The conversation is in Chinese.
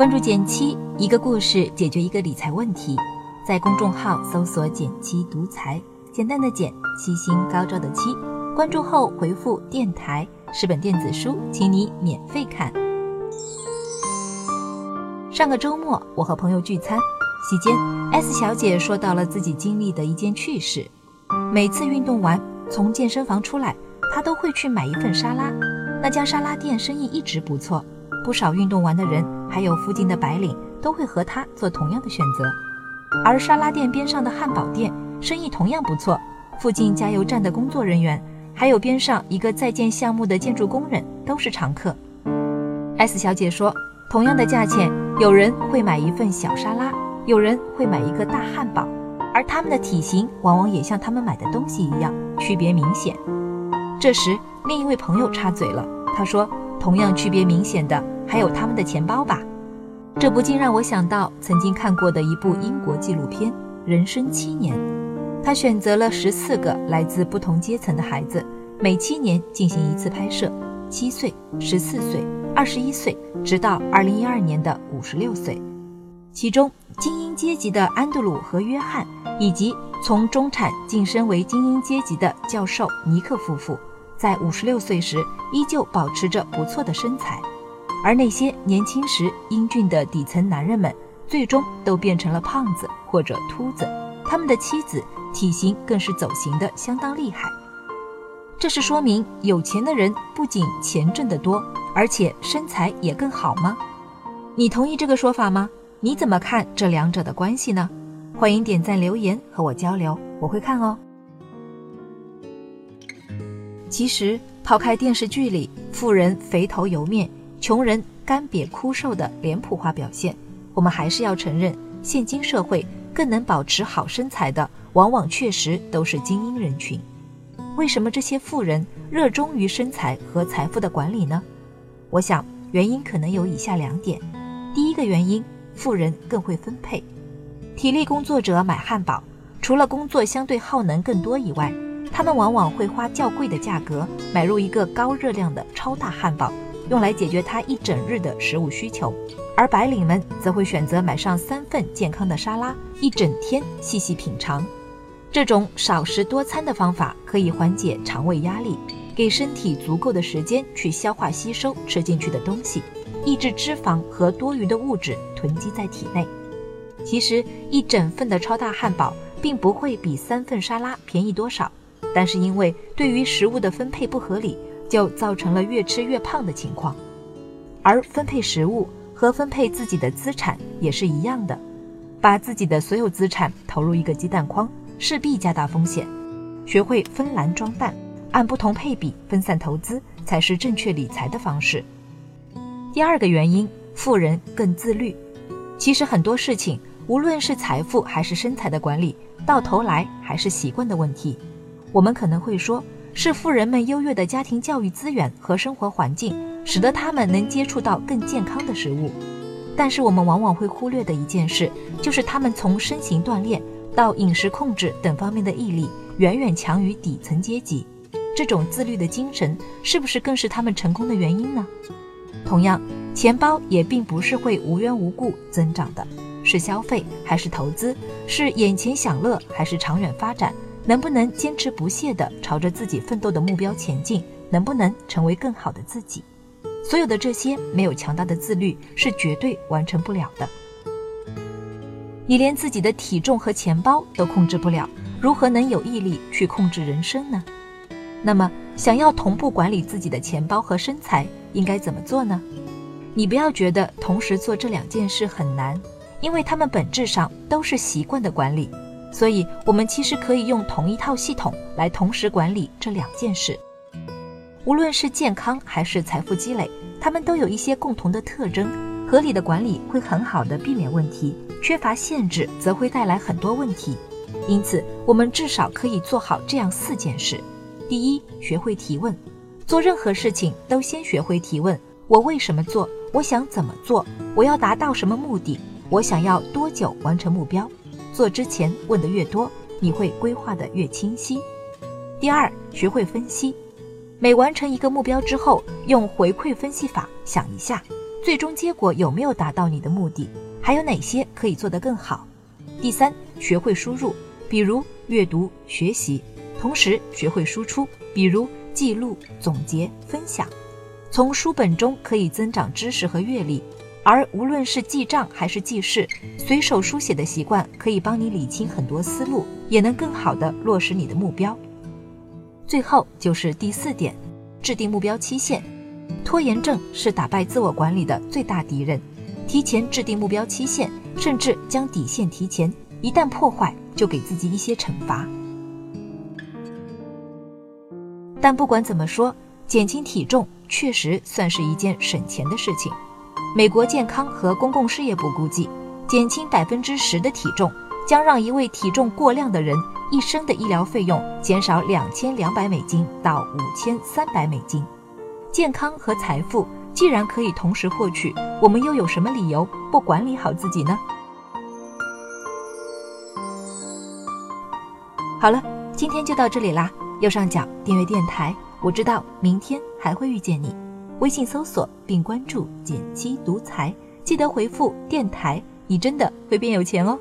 关注减七，一个故事解决一个理财问题。在公众号搜索“减七独裁，简单的减，七星高照的七。关注后回复“电台”是本电子书，请你免费看。上个周末，我和朋友聚餐，席间，S 小姐说到了自己经历的一件趣事：每次运动完从健身房出来，她都会去买一份沙拉。那家沙拉店生意一直不错，不少运动完的人，还有附近的白领，都会和他做同样的选择。而沙拉店边上的汉堡店生意同样不错，附近加油站的工作人员，还有边上一个在建项目的建筑工人都是常客。S 小姐说。同样的价钱，有人会买一份小沙拉，有人会买一个大汉堡，而他们的体型往往也像他们买的东西一样，区别明显。这时，另一位朋友插嘴了，他说：“同样区别明显的还有他们的钱包吧？”这不禁让我想到曾经看过的一部英国纪录片《人生七年》，他选择了十四个来自不同阶层的孩子，每七年进行一次拍摄，七岁、十四岁。二十一岁，直到二零一二年的五十六岁。其中，精英阶级的安德鲁和约翰，以及从中产晋升为精英阶级的教授尼克夫妇，在五十六岁时依旧保持着不错的身材。而那些年轻时英俊的底层男人们，最终都变成了胖子或者秃子。他们的妻子体型更是走形的相当厉害。这是说明有钱的人不仅钱挣得多。而且身材也更好吗？你同意这个说法吗？你怎么看这两者的关系呢？欢迎点赞留言和我交流，我会看哦。其实，抛开电视剧里富人肥头油面、穷人干瘪枯瘦的脸谱化表现，我们还是要承认，现今社会更能保持好身材的，往往确实都是精英人群。为什么这些富人热衷于身材和财富的管理呢？我想原因可能有以下两点：第一个原因，富人更会分配。体力工作者买汉堡，除了工作相对耗能更多以外，他们往往会花较贵的价格买入一个高热量的超大汉堡，用来解决他一整日的食物需求；而白领们则会选择买上三份健康的沙拉，一整天细细品尝。这种少食多餐的方法可以缓解肠胃压力。给身体足够的时间去消化吸收吃进去的东西，抑制脂肪和多余的物质囤积在体内。其实一整份的超大汉堡并不会比三份沙拉便宜多少，但是因为对于食物的分配不合理，就造成了越吃越胖的情况。而分配食物和分配自己的资产也是一样的，把自己的所有资产投入一个鸡蛋筐，势必加大风险。学会分篮装蛋。按不同配比分散投资才是正确理财的方式。第二个原因，富人更自律。其实很多事情，无论是财富还是身材的管理，到头来还是习惯的问题。我们可能会说，是富人们优越的家庭教育资源和生活环境，使得他们能接触到更健康的食物。但是我们往往会忽略的一件事，就是他们从身形锻炼到饮食控制等方面的毅力，远远强于底层阶级。这种自律的精神，是不是更是他们成功的原因呢？同样，钱包也并不是会无缘无故增长的，是消费还是投资，是眼前享乐还是长远发展，能不能坚持不懈地朝着自己奋斗的目标前进，能不能成为更好的自己，所有的这些，没有强大的自律是绝对完成不了的。你连自己的体重和钱包都控制不了，如何能有毅力去控制人生呢？那么，想要同步管理自己的钱包和身材，应该怎么做呢？你不要觉得同时做这两件事很难，因为它们本质上都是习惯的管理。所以，我们其实可以用同一套系统来同时管理这两件事。无论是健康还是财富积累，它们都有一些共同的特征。合理的管理会很好的避免问题，缺乏限制则会带来很多问题。因此，我们至少可以做好这样四件事。第一，学会提问，做任何事情都先学会提问：我为什么做？我想怎么做？我要达到什么目的？我想要多久完成目标？做之前问的越多，你会规划的越清晰。第二，学会分析，每完成一个目标之后，用回馈分析法想一下，最终结果有没有达到你的目的，还有哪些可以做得更好。第三，学会输入，比如阅读、学习，同时学会输出，比如记录、总结、分享。从书本中可以增长知识和阅历，而无论是记账还是记事，随手书写的习惯可以帮你理清很多思路，也能更好的落实你的目标。最后就是第四点，制定目标期限。拖延症是打败自我管理的最大敌人。提前制定目标期限，甚至将底线提前，一旦破坏，就给自己一些惩罚。但不管怎么说，减轻体重确实算是一件省钱的事情。美国健康和公共事业部估计，减轻百分之十的体重，将让一位体重过量的人一生的医疗费用减少两千两百美金到五千三百美金。健康和财富既然可以同时获取，我们又有什么理由不管理好自己呢？好了，今天就到这里啦。右上角订阅电台，我知道明天还会遇见你。微信搜索并关注“减七独裁，记得回复“电台”，你真的会变有钱哦。